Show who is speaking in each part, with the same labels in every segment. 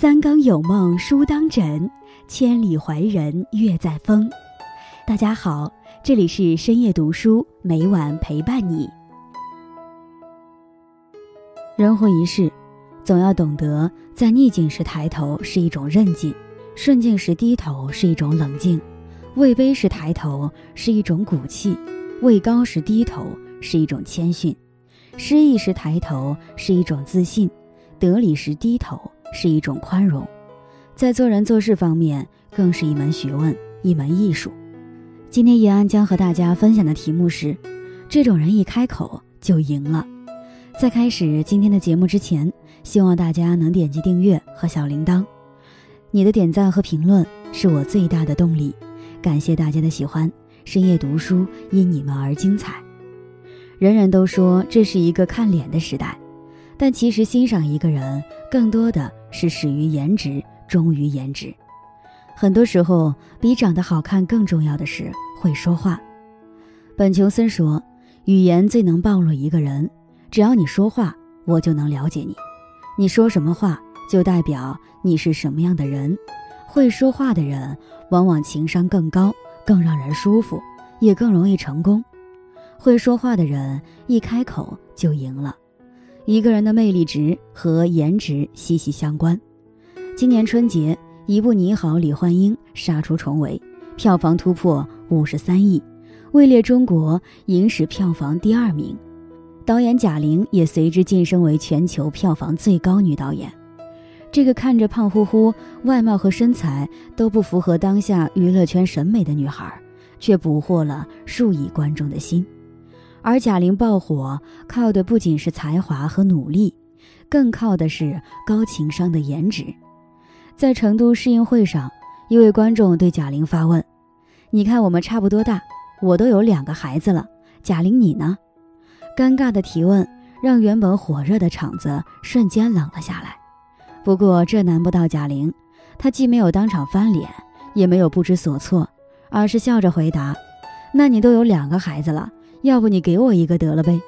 Speaker 1: 三更有梦书当枕，千里怀人月在风。大家好，这里是深夜读书，每晚陪伴你。人活一世，总要懂得，在逆境时抬头是一种韧劲，顺境时低头是一种冷静，位卑时抬头是一种骨气，位高时低头是一种谦逊，失意时抬头是一种自信，得理时低头是一种宽容，在做人做事方面更是一门学问，一门艺术。今天叶安将和大家分享的题目是：这种人一开口就赢了。在开始今天的节目之前，希望大家能点击订阅和小铃铛。你的点赞和评论是我最大的动力。感谢大家的喜欢，深夜读书因你们而精彩。人人都说这是一个看脸的时代，但其实欣赏一个人更多的是始于颜值，忠于颜值。很多时候，比长得好看更重要的是会说话。本琼森说，语言最能暴露一个人。只要你说话，我就能了解你。你说什么话，就代表你是什么样的人。会说话的人，往往情商更高，更让人舒服，也更容易成功。会说话的人一开口就赢了。一个人的魅力值和颜值息息相关。今年春节，一部《你好，李焕英》杀出重围，票房突破五十三亿，位列中国影史票房第二名。导演贾玲也随之晋升为全球票房最高女导演。这个看着胖乎乎、外貌和身材都不符合当下娱乐圈审美的女孩，却捕获了数亿观众的心。而贾玲爆火，靠的不仅是才华和努力，更靠的是高情商的颜值。在成都试映会上，一位观众对贾玲发问：“你看我们差不多大，我都有两个孩子了，贾玲你呢？”尴尬的提问让原本火热的场子瞬间冷了下来。不过这难不倒贾玲，她既没有当场翻脸，也没有不知所措，而是笑着回答：“那你都有两个孩子了，要不你给我一个得了呗？”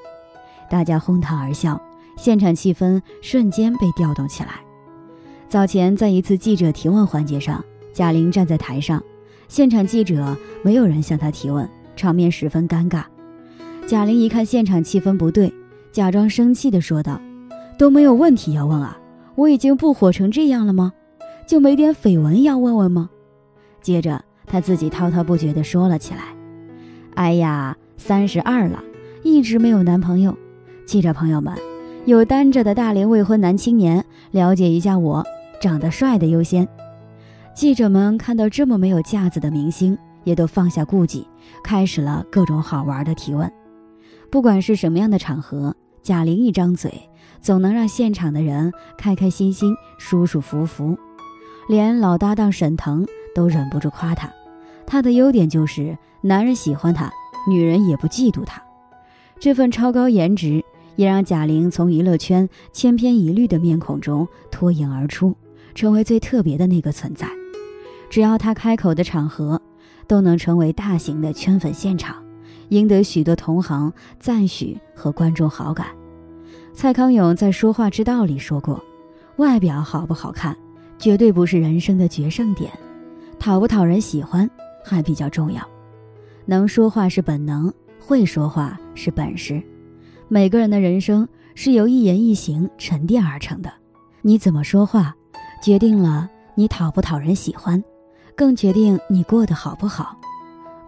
Speaker 1: 大家哄堂而笑，现场气氛瞬间被调动起来。早前在一次记者提问环节上，贾玲站在台上，现场记者没有人向她提问，场面十分尴尬。贾玲一看现场气氛不对，假装生气地说道：“都没有问题要问啊，我已经不火成这样了吗？就没点绯闻要问问吗？”接着她自己滔滔不绝地说了起来：“哎呀，三十二了，一直没有男朋友。记者朋友们，有单着的大龄未婚男青年，了解一下我，长得帅的优先。”记者们看到这么没有架子的明星，也都放下顾忌，开始了各种好玩的提问。不管是什么样的场合，贾玲一张嘴，总能让现场的人开开心心、舒舒服服，连老搭档沈腾都忍不住夸她。她的优点就是男人喜欢她，女人也不嫉妒她。这份超高颜值也让贾玲从娱乐圈千篇一律的面孔中脱颖而出，成为最特别的那个存在。只要她开口的场合，都能成为大型的圈粉现场。赢得许多同行赞许和观众好感。蔡康永在《说话之道》里说过：“外表好不好看，绝对不是人生的决胜点，讨不讨人喜欢还比较重要。能说话是本能，会说话是本事。每个人的人生是由一言一行沉淀而成的，你怎么说话，决定了你讨不讨人喜欢，更决定你过得好不好。”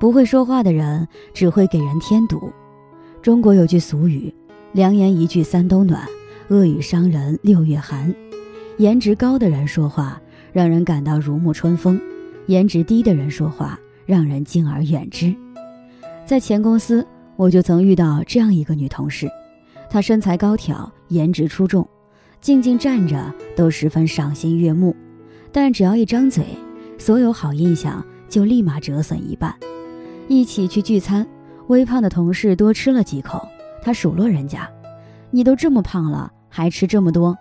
Speaker 1: 不会说话的人只会给人添堵。中国有句俗语：“良言一句三冬暖，恶语伤人六月寒。”颜值高的人说话让人感到如沐春风，颜值低的人说话让人敬而远之。在前公司，我就曾遇到这样一个女同事，她身材高挑，颜值出众，静静站着都十分赏心悦目，但只要一张嘴，所有好印象就立马折损一半。一起去聚餐，微胖的同事多吃了几口，他数落人家：“你都这么胖了，还吃这么多？”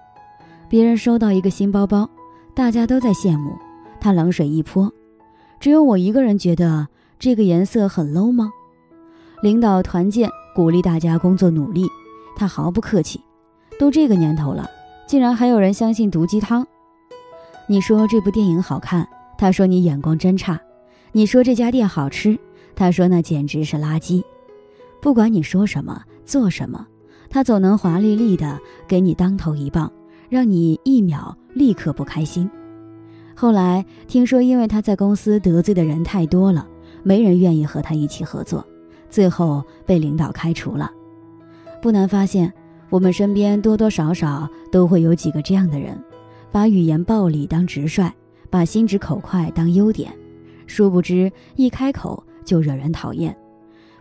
Speaker 1: 别人收到一个新包包，大家都在羡慕，他冷水一泼：“只有我一个人觉得这个颜色很 low 吗？”领导团建，鼓励大家工作努力，他毫不客气：“都这个年头了，竟然还有人相信毒鸡汤。”你说这部电影好看，他说你眼光真差；你说这家店好吃，他说那简直是垃圾。不管你说什么做什么，他总能华丽丽的给你当头一棒，让你一秒立刻不开心。后来听说，因为他在公司得罪的人太多了，没人愿意和他一起合作，最后被领导开除了。不难发现，我们身边多多少少都会有几个这样的人，把语言暴力当直率，把心直口快当优点，殊不知一开口就惹人讨厌。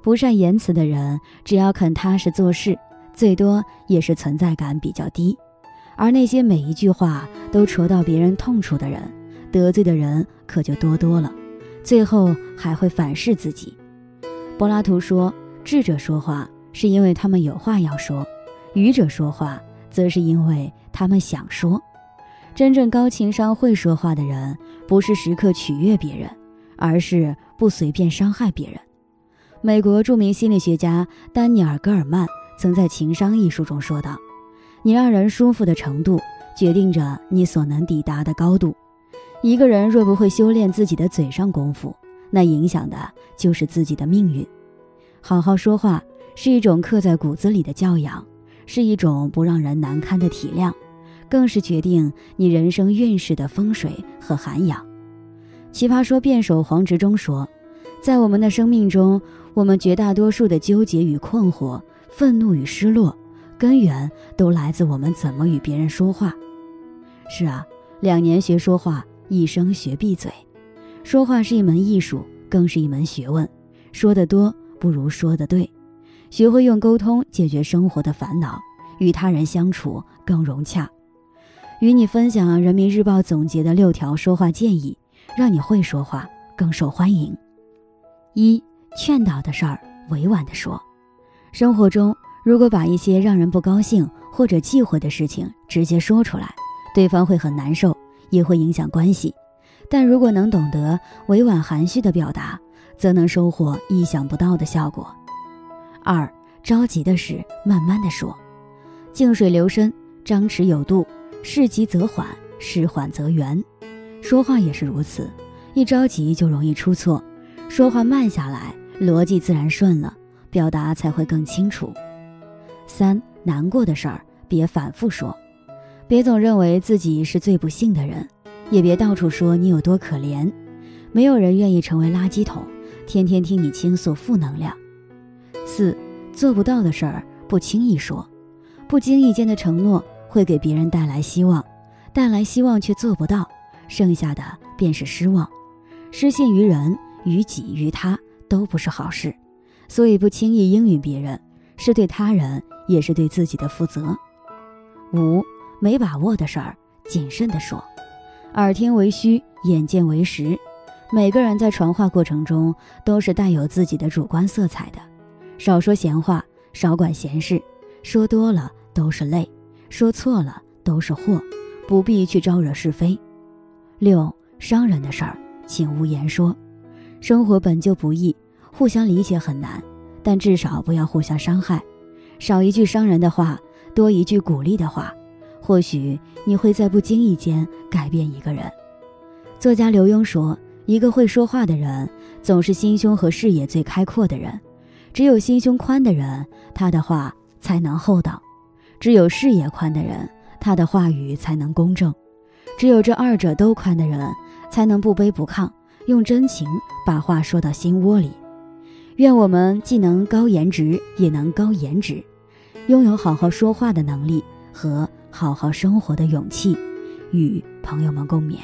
Speaker 1: 不善言辞的人，只要肯踏实做事，最多也是存在感比较低；而那些每一句话都戳到别人痛处的人，得罪的人可就多多了，最后还会反噬自己。柏拉图说：“智者说话是因为他们有话要说，愚者说话则是因为他们想说。真正高情商会说话的人，不是时刻取悦别人，而是不随便伤害别人。”美国著名心理学家丹尼尔·戈尔曼曾在《情商》一书中说道：“你让人舒服的程度，决定着你所能抵达的高度。”一个人若不会修炼自己的嘴上功夫，那影响的就是自己的命运。好好说话是一种刻在骨子里的教养，是一种不让人难堪的体谅，更是决定你人生运势的风水和涵养。奇葩说辩手黄执中说：“在我们的生命中，我们绝大多数的纠结与困惑、愤怒与失落，根源都来自我们怎么与别人说话。”是啊，两年学说话。一生学闭嘴，说话是一门艺术，更是一门学问。说得多不如说得对，学会用沟通解决生活的烦恼，与他人相处更融洽。与你分享人民日报总结的六条说话建议，让你会说话更受欢迎。一、劝导的事儿委婉的说。生活中，如果把一些让人不高兴或者忌讳的事情直接说出来，对方会很难受。也会影响关系，但如果能懂得委婉含蓄的表达，则能收获意想不到的效果。二，着急的事慢慢的说，静水流深，张弛有度，事急则缓，事缓则圆。说话也是如此，一着急就容易出错，说话慢下来，逻辑自然顺了，表达才会更清楚。三，难过的事儿别反复说。别总认为自己是最不幸的人，也别到处说你有多可怜。没有人愿意成为垃圾桶，天天听你倾诉负能量。四，做不到的事儿不轻易说，不经意间的承诺会给别人带来希望，带来希望却做不到，剩下的便是失望。失信于人、于己、于他都不是好事，所以不轻易应允别人，是对他人也是对自己的负责。五。没把握的事儿，谨慎地说，耳听为虚，眼见为实。每个人在传话过程中都是带有自己的主观色彩的，少说闲话，少管闲事，说多了都是累，说错了都是祸，不必去招惹是非。六伤人的事儿，请勿言说。生活本就不易，互相理解很难，但至少不要互相伤害，少一句伤人的话，多一句鼓励的话。或许你会在不经意间改变一个人。作家刘墉说：“一个会说话的人，总是心胸和视野最开阔的人。只有心胸宽的人，他的话才能厚道；只有视野宽的人，他的话语才能公正。只有这二者都宽的人，才能不卑不亢，用真情把话说到心窝里。愿我们既能高颜值，也能高颜值，拥有好好说话的能力和。”好好生活的勇气，与朋友们共勉。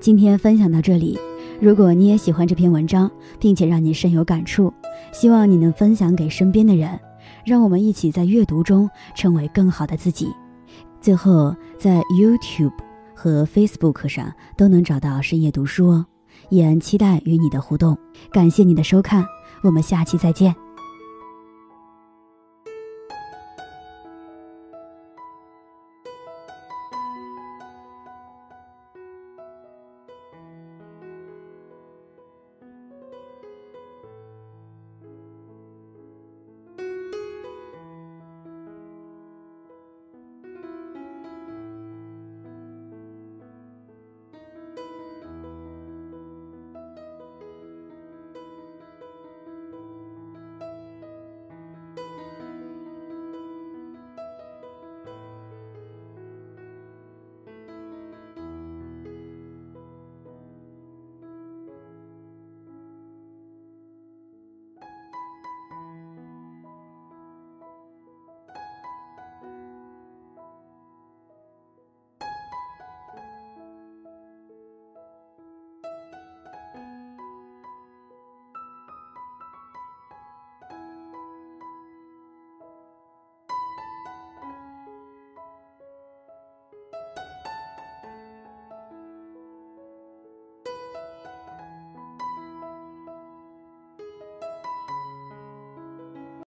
Speaker 1: 今天分享到这里，如果你也喜欢这篇文章，并且让你深有感触，希望你能分享给身边的人，让我们一起在阅读中成为更好的自己。最后，在 YouTube 和 Facebook 上都能找到深夜读书哦，也期待与你的互动。感谢你的收看。我们下期再见。